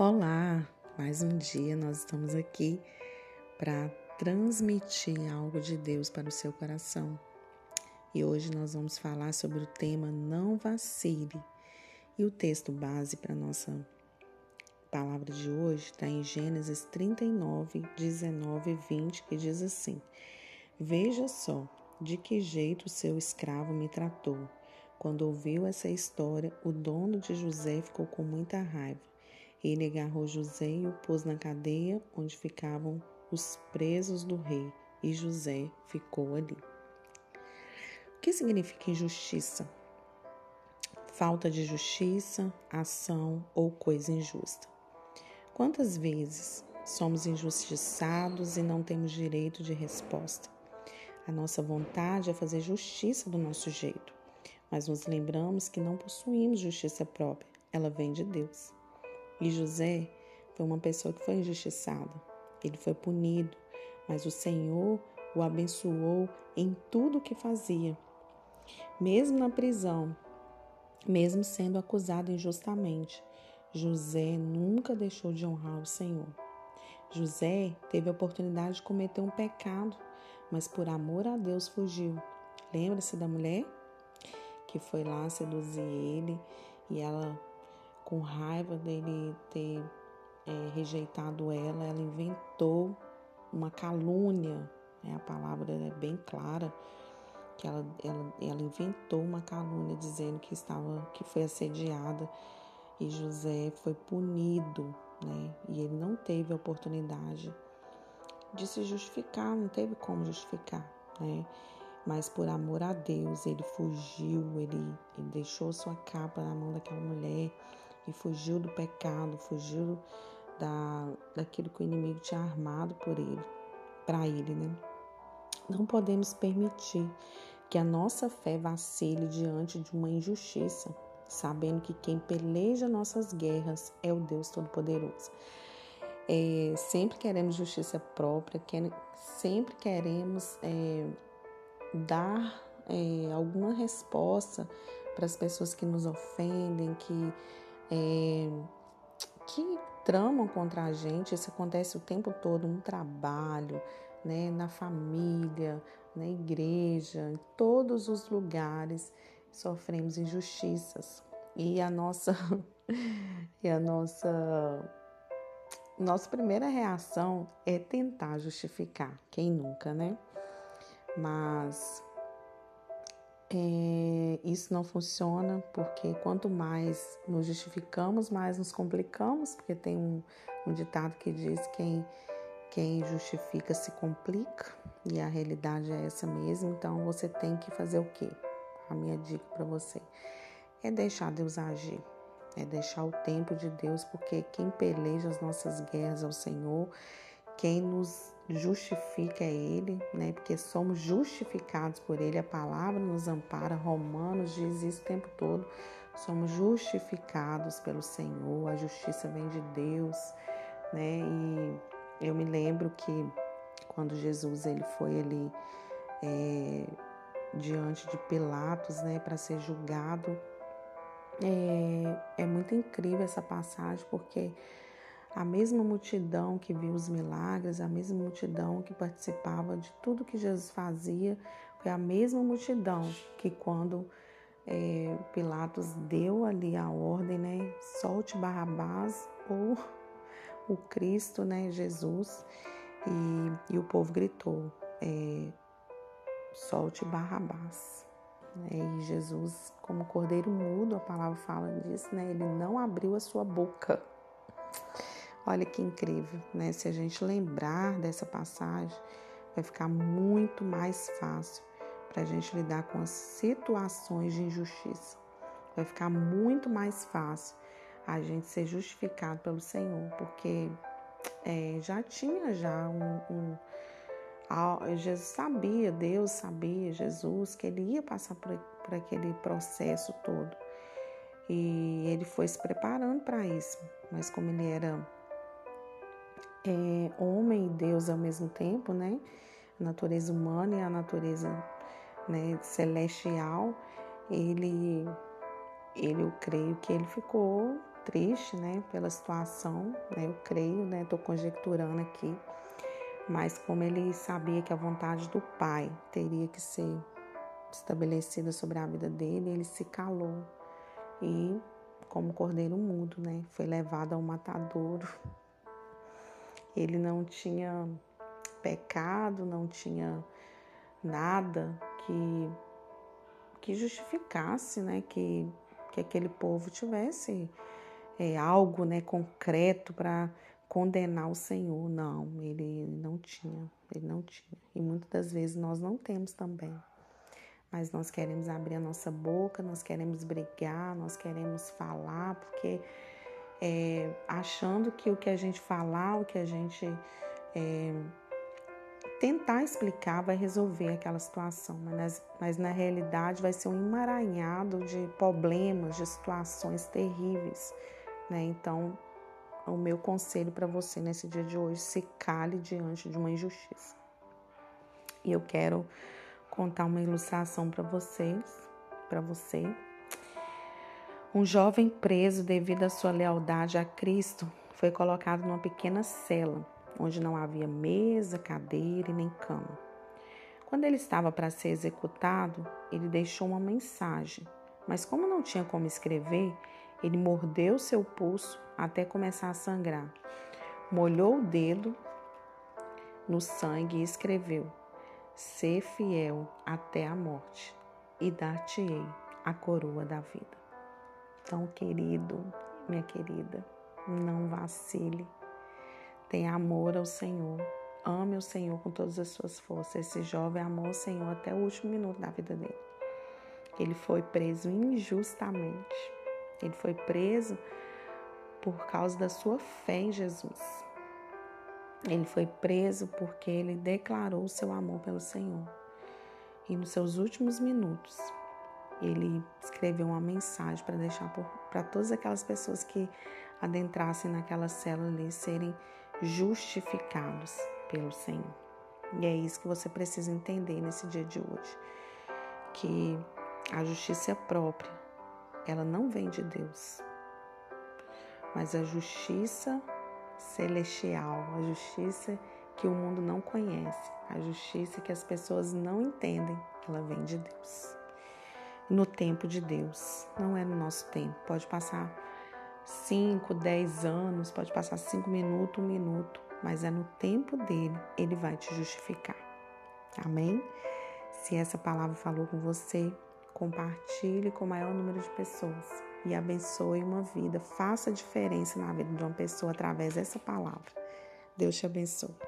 Olá, mais um dia nós estamos aqui para transmitir algo de Deus para o seu coração. E hoje nós vamos falar sobre o tema Não Vacile. E o texto base para nossa palavra de hoje está em Gênesis 39, 19 e 20, que diz assim: Veja só de que jeito o seu escravo me tratou. Quando ouviu essa história, o dono de José ficou com muita raiva ele agarrou José e o pôs na cadeia onde ficavam os presos do rei, e José ficou ali. O que significa injustiça? Falta de justiça, ação ou coisa injusta. Quantas vezes somos injustiçados e não temos direito de resposta? A nossa vontade é fazer justiça do nosso jeito, mas nos lembramos que não possuímos justiça própria, ela vem de Deus. E José foi uma pessoa que foi injustiçada. Ele foi punido, mas o Senhor o abençoou em tudo o que fazia. Mesmo na prisão, mesmo sendo acusado injustamente, José nunca deixou de honrar o Senhor. José teve a oportunidade de cometer um pecado, mas por amor a Deus fugiu. Lembra-se da mulher que foi lá seduzir ele e ela com raiva dele ter é, rejeitado ela, ela inventou uma calúnia, né? a palavra é bem clara, que ela, ela, ela inventou uma calúnia dizendo que estava, que foi assediada e José foi punido, né? E ele não teve a oportunidade de se justificar, não teve como justificar, né? Mas por amor a Deus, ele fugiu, ele, ele deixou sua capa na mão daquela mulher e fugiu do pecado, fugiu da, daquilo que o inimigo tinha armado por ele, para ele, né? Não podemos permitir que a nossa fé vacile diante de uma injustiça, sabendo que quem peleja nossas guerras é o Deus Todo-Poderoso. É, sempre queremos justiça própria, quer, sempre queremos é, dar é, alguma resposta para as pessoas que nos ofendem, que é, que tramam contra a gente. Isso acontece o tempo todo no trabalho, né, na família, na igreja, em todos os lugares sofremos injustiças. E a nossa e a nossa nossa primeira reação é tentar justificar, quem nunca, né? Mas é, isso não funciona porque quanto mais nos justificamos, mais nos complicamos, porque tem um, um ditado que diz quem quem justifica se complica e a realidade é essa mesmo. Então você tem que fazer o quê? A minha dica para você é deixar Deus agir, é deixar o tempo de Deus, porque quem peleja as nossas guerras é o Senhor, quem nos justifica Ele, né? Porque somos justificados por Ele. A palavra nos ampara. Romanos diz isso o tempo todo. Somos justificados pelo Senhor. A justiça vem de Deus, né? E eu me lembro que quando Jesus ele foi ali é, diante de Pilatos, né, para ser julgado, é, é muito incrível essa passagem porque a mesma multidão que viu os milagres, a mesma multidão que participava de tudo que Jesus fazia, foi a mesma multidão que quando é, Pilatos deu ali a ordem, né, solte Barrabás ou o Cristo, né, Jesus, e, e o povo gritou, é, solte Barrabás. Né, e Jesus, como cordeiro mudo, a palavra fala disso, né, ele não abriu a sua boca. Olha que incrível, né? Se a gente lembrar dessa passagem, vai ficar muito mais fácil para a gente lidar com as situações de injustiça. Vai ficar muito mais fácil a gente ser justificado pelo Senhor, porque é, já tinha já um, um, Jesus sabia, Deus sabia, Jesus, que ele ia passar por, por aquele processo todo. E ele foi se preparando para isso, mas como ele era é, homem e Deus ao mesmo tempo, né? A natureza humana e a natureza né, celestial, ele, ele, eu creio que ele ficou triste, né, pela situação, né, eu creio, né, estou conjecturando aqui, mas como ele sabia que a vontade do pai teria que ser estabelecida sobre a vida dele, ele se calou e, como cordeiro mudo, né, foi levado ao matadouro. Ele não tinha pecado, não tinha nada que que justificasse, né, que que aquele povo tivesse é, algo, né, concreto para condenar o Senhor. Não, ele não tinha, ele não tinha. E muitas das vezes nós não temos também. Mas nós queremos abrir a nossa boca, nós queremos brigar, nós queremos falar, porque é, achando que o que a gente falar, o que a gente é, tentar explicar vai resolver aquela situação, mas, mas na realidade vai ser um emaranhado de problemas, de situações terríveis. Né? Então, o meu conselho para você nesse dia de hoje, se cale diante de uma injustiça. E eu quero contar uma ilustração para vocês, para você. Um jovem preso devido à sua lealdade a Cristo foi colocado numa pequena cela onde não havia mesa, cadeira e nem cama. Quando ele estava para ser executado, ele deixou uma mensagem, mas como não tinha como escrever, ele mordeu seu pulso até começar a sangrar. Molhou o dedo no sangue e escreveu: Ser fiel até a morte, e dar-te-ei a coroa da vida. Então, querido, minha querida, não vacile. Tenha amor ao Senhor. Ame o Senhor com todas as suas forças. Esse jovem amou o Senhor até o último minuto da vida dele. Ele foi preso injustamente. Ele foi preso por causa da sua fé em Jesus. Ele foi preso porque ele declarou o seu amor pelo Senhor. E nos seus últimos minutos, ele escreveu uma mensagem para deixar para todas aquelas pessoas que adentrassem naquela cela ali serem justificados pelo Senhor. E é isso que você precisa entender nesse dia de hoje, que a justiça própria, ela não vem de Deus, mas a justiça celestial, a justiça que o mundo não conhece, a justiça que as pessoas não entendem, ela vem de Deus. No tempo de Deus, não é no nosso tempo. Pode passar 5, 10 anos, pode passar 5 minutos, um minuto, mas é no tempo dele, ele vai te justificar. Amém? Se essa palavra falou com você, compartilhe com o maior número de pessoas e abençoe uma vida. Faça diferença na vida de uma pessoa através dessa palavra. Deus te abençoe.